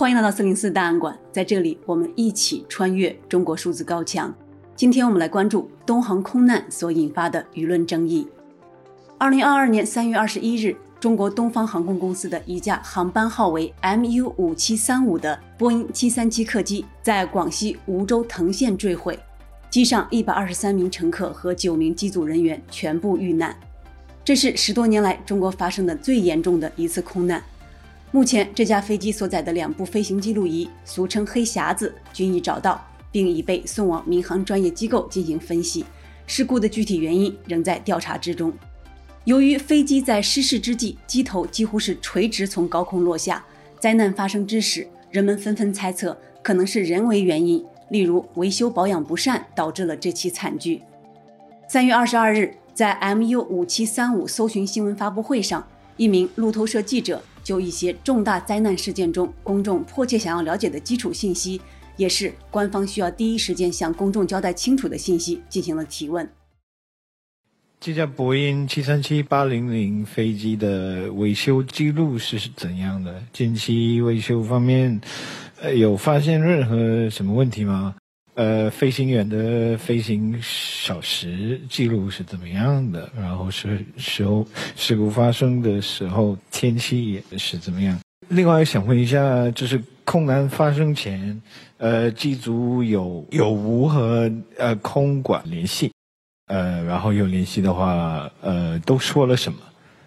欢迎来到四零四档案馆，在这里我们一起穿越中国数字高墙。今天我们来关注东航空难所引发的舆论争议。二零二二年三月二十一日，中国东方航空公司的一架航班号为 MU 五七三五的波音七三七客机在广西梧州藤县坠毁，机上一百二十三名乘客和九名机组人员全部遇难。这是十多年来中国发生的最严重的一次空难。目前，这架飞机所载的两部飞行记录仪，俗称“黑匣子”，均已找到，并已被送往民航专业机构进行分析。事故的具体原因仍在调查之中。由于飞机在失事之际，机头几乎是垂直从高空落下，灾难发生之时，人们纷纷猜测可能是人为原因，例如维修保养不善导致了这起惨剧。三月二十二日，在 MU 五七三五搜寻新闻发布会上，一名路透社记者。就一些重大灾难事件中，公众迫切想要了解的基础信息，也是官方需要第一时间向公众交代清楚的信息，进行了提问。这架波音七三七八零零飞机的维修记录是怎样的？近期维修方面，有发现任何什么问题吗？呃，飞行员的飞行小时记录是怎么样的？然后是时候事故发生的时候天气也是怎么样？另外想问一下，就是空难发生前，呃，机组有有无和呃空管联系？呃，然后有联系的话，呃，都说了什么？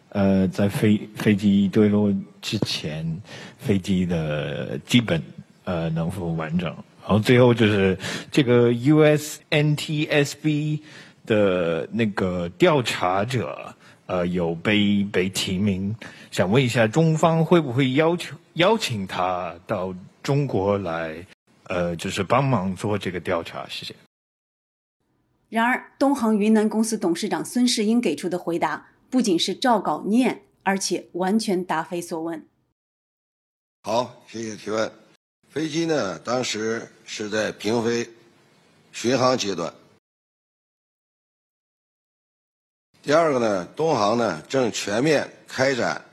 呃，在飞飞机坠落之前，飞机的基本呃能否完整？然后最后就是这个 USNTSB 的那个调查者，呃，有被被提名，想问一下中方会不会要求邀请他到中国来，呃，就是帮忙做这个调查？谢谢。然而，东航云南公司董事长孙世英给出的回答不仅是照稿念，而且完全答非所问。好，谢谢提问。飞机呢，当时是在平飞巡航阶段。第二个呢，东航呢正全面开展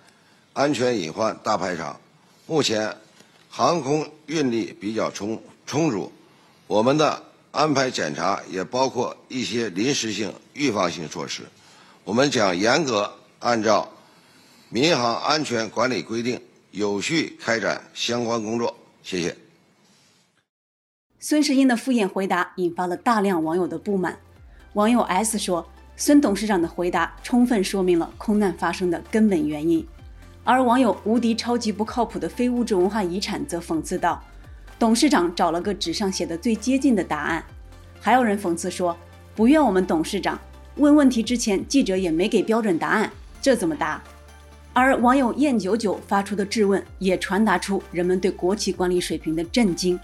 安全隐患大排查，目前航空运力比较充充足，我们的安排检查也包括一些临时性预防性措施，我们将严格按照民航安全管理规定，有序开展相关工作。谢谢。孙世英的敷衍回答引发了大量网友的不满。网友 S 说：“孙董事长的回答充分说明了空难发生的根本原因。”而网友“无敌超级不靠谱的非物质文化遗产”则讽刺道：“董事长找了个纸上写的最接近的答案。”还有人讽刺说：“不怨我们董事长，问问题之前记者也没给标准答案，这怎么答？”而网友燕九九发出的质问也传达出人们对国企管理水平的震惊：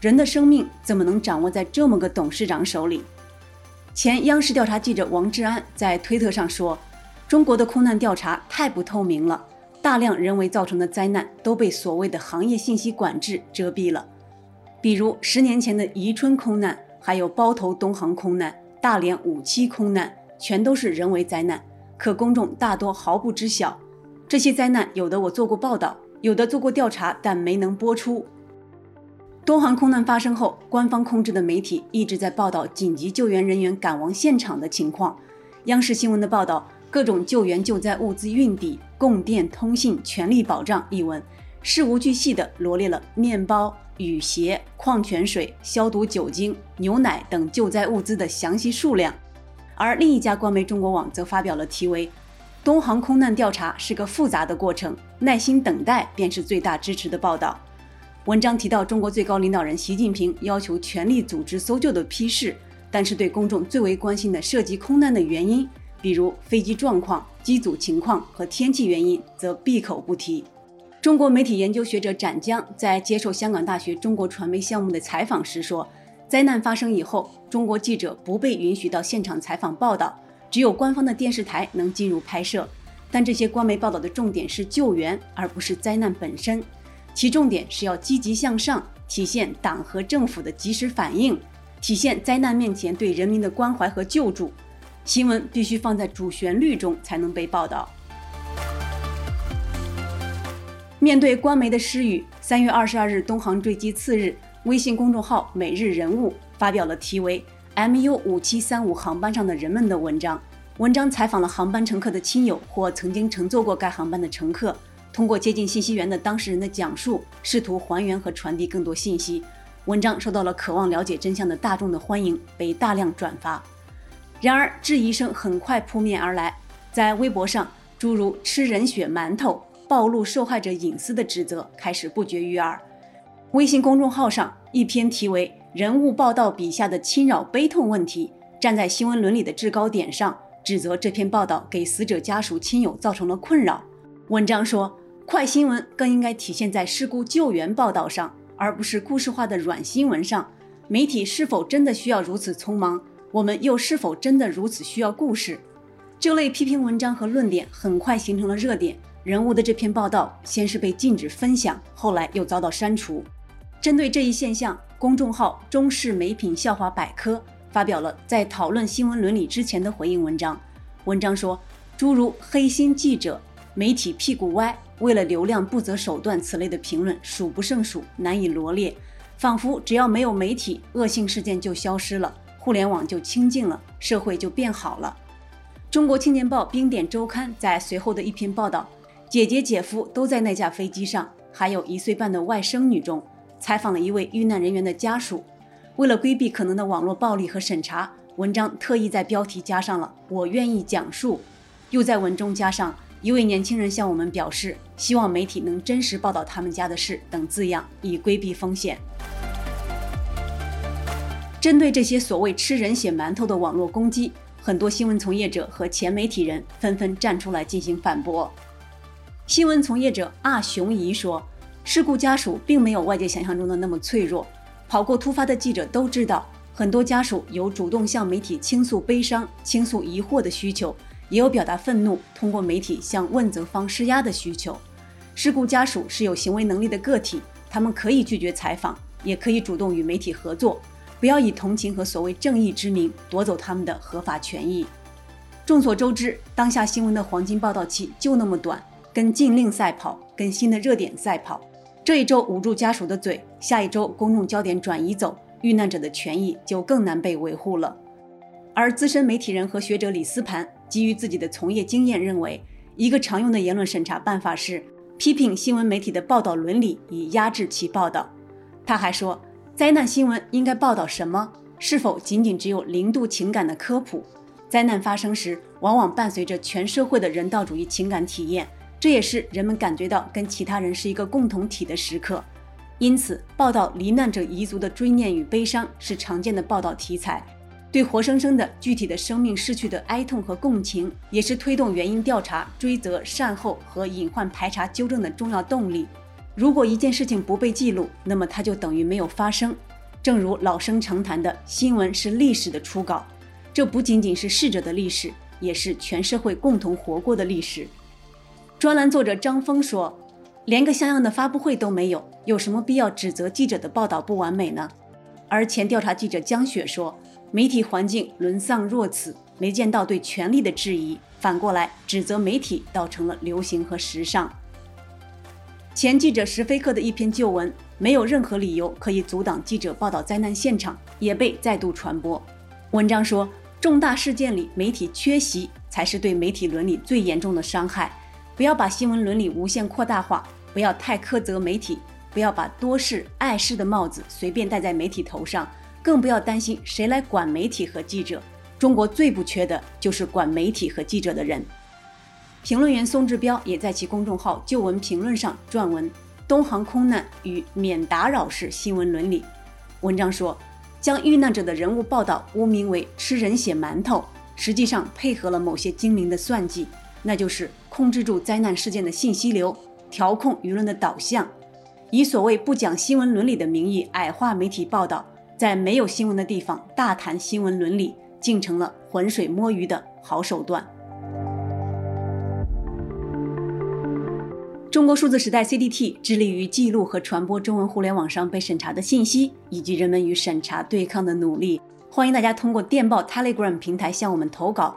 人的生命怎么能掌握在这么个董事长手里？前央视调查记者王志安在推特上说：“中国的空难调查太不透明了，大量人为造成的灾难都被所谓的行业信息管制遮蔽了。比如十年前的宜春空难，还有包头东航空难、大连五七空难，全都是人为灾难，可公众大多毫不知晓。”这些灾难有的我做过报道，有的做过调查，但没能播出。东航空难发生后，官方控制的媒体一直在报道紧急救援人员赶往现场的情况。央视新闻的报道，各种救援救灾物资运抵、供电、通信全力保障一文，事无巨细地罗列了面包、雨鞋、矿泉水、消毒酒精、牛奶等救灾物资的详细数量。而另一家官媒中国网则发表了题为。东航空难调查是个复杂的过程，耐心等待便是最大支持的报道。文章提到，中国最高领导人习近平要求全力组织搜救的批示，但是对公众最为关心的涉及空难的原因，比如飞机状况、机组情况和天气原因，则闭口不提。中国媒体研究学者展江在接受香港大学中国传媒项目的采访时说，灾难发生以后，中国记者不被允许到现场采访报道。只有官方的电视台能进入拍摄，但这些官媒报道的重点是救援，而不是灾难本身。其重点是要积极向上，体现党和政府的及时反应，体现灾难面前对人民的关怀和救助。新闻必须放在主旋律中才能被报道。面对官媒的失语，三月二十二日，东航坠机次日，微信公众号“每日人物”发表了题为 “MU 五七三五航班上的人们”的文章。文章采访了航班乘客的亲友或曾经乘坐过该航班的乘客，通过接近信息源的当事人的讲述，试图还原和传递更多信息。文章受到了渴望了解真相的大众的欢迎，被大量转发。然而，质疑声很快扑面而来，在微博上，诸如“吃人血馒头”。暴露受害者隐私的指责开始不绝于耳。微信公众号上一篇题为“人物报道笔下的侵扰悲痛问题”，站在新闻伦理的制高点上，指责这篇报道给死者家属亲友造成了困扰。文章说，快新闻更应该体现在事故救援报道上，而不是故事化的软新闻上。媒体是否真的需要如此匆忙？我们又是否真的如此需要故事？这类批评文章和论点很快形成了热点。人物的这篇报道先是被禁止分享，后来又遭到删除。针对这一现象，公众号“中式美品笑话百科”发表了在讨论新闻伦理之前的回应文章。文章说，诸如“黑心记者”“媒体屁股歪”“为了流量不择手段”此类的评论数不胜数，难以罗列。仿佛只要没有媒体，恶性事件就消失了，互联网就清静了，社会就变好了。中国青年报冰点周刊在随后的一篇报道。姐姐、姐夫都在那架飞机上，还有一岁半的外甥女中。采访了一位遇难人员的家属，为了规避可能的网络暴力和审查，文章特意在标题加上了“我愿意讲述”，又在文中加上一位年轻人向我们表示希望媒体能真实报道他们家的事等字样，以规避风险。针对这些所谓吃人血馒头的网络攻击，很多新闻从业者和前媒体人纷纷站出来进行反驳。新闻从业者阿雄仪说：“事故家属并没有外界想象中的那么脆弱。跑过突发的记者都知道，很多家属有主动向媒体倾诉悲伤、倾诉疑惑的需求，也有表达愤怒、通过媒体向问责方施压的需求。事故家属是有行为能力的个体，他们可以拒绝采访，也可以主动与媒体合作。不要以同情和所谓正义之名夺走他们的合法权益。众所周知，当下新闻的黄金报道期就那么短。”跟禁令赛跑，跟新的热点赛跑。这一周捂住家属的嘴，下一周公众焦点转移走，遇难者的权益就更难被维护了。而资深媒体人和学者李思盘基于自己的从业经验，认为一个常用的言论审查办法是批评新闻媒体的报道伦理，以压制其报道。他还说，灾难新闻应该报道什么？是否仅仅只有零度情感的科普？灾难发生时，往往伴随着全社会的人道主义情感体验。这也是人们感觉到跟其他人是一个共同体的时刻，因此报道罹难者遗族的追念与悲伤是常见的报道题材。对活生生的具体的生命逝去的哀痛和共情，也是推动原因调查、追责、善后和隐患排查纠正的重要动力。如果一件事情不被记录，那么它就等于没有发生。正如老生常谈的“新闻是历史的初稿”，这不仅仅是逝者的历史，也是全社会共同活过的历史。专栏作者张峰说：“连个像样的发布会都没有，有什么必要指责记者的报道不完美呢？”而前调查记者江雪说：“媒体环境沦丧若此，没见到对权力的质疑，反过来指责媒体倒成了流行和时尚。”前记者石飞克的一篇旧文，没有任何理由可以阻挡记者报道灾难现场，也被再度传播。文章说：“重大事件里媒体缺席，才是对媒体伦理最严重的伤害。”不要把新闻伦理无限扩大化，不要太苛责媒体，不要把多事碍事的帽子随便戴在媒体头上，更不要担心谁来管媒体和记者。中国最不缺的就是管媒体和记者的人。评论员宋志彪也在其公众号旧闻评论上撰文：“东航空难与免打扰式新闻伦理。”文章说，将遇难者的人物报道污名为吃人血馒头，实际上配合了某些精明的算计。那就是控制住灾难事件的信息流，调控舆论的导向，以所谓不讲新闻伦理的名义矮化媒体报道，在没有新闻的地方大谈新闻伦理，竟成了浑水摸鱼的好手段。中国数字时代 CDT 致力于记录和传播中文互联网上被审查的信息，以及人们与审查对抗的努力。欢迎大家通过电报 Telegram 平台向我们投稿。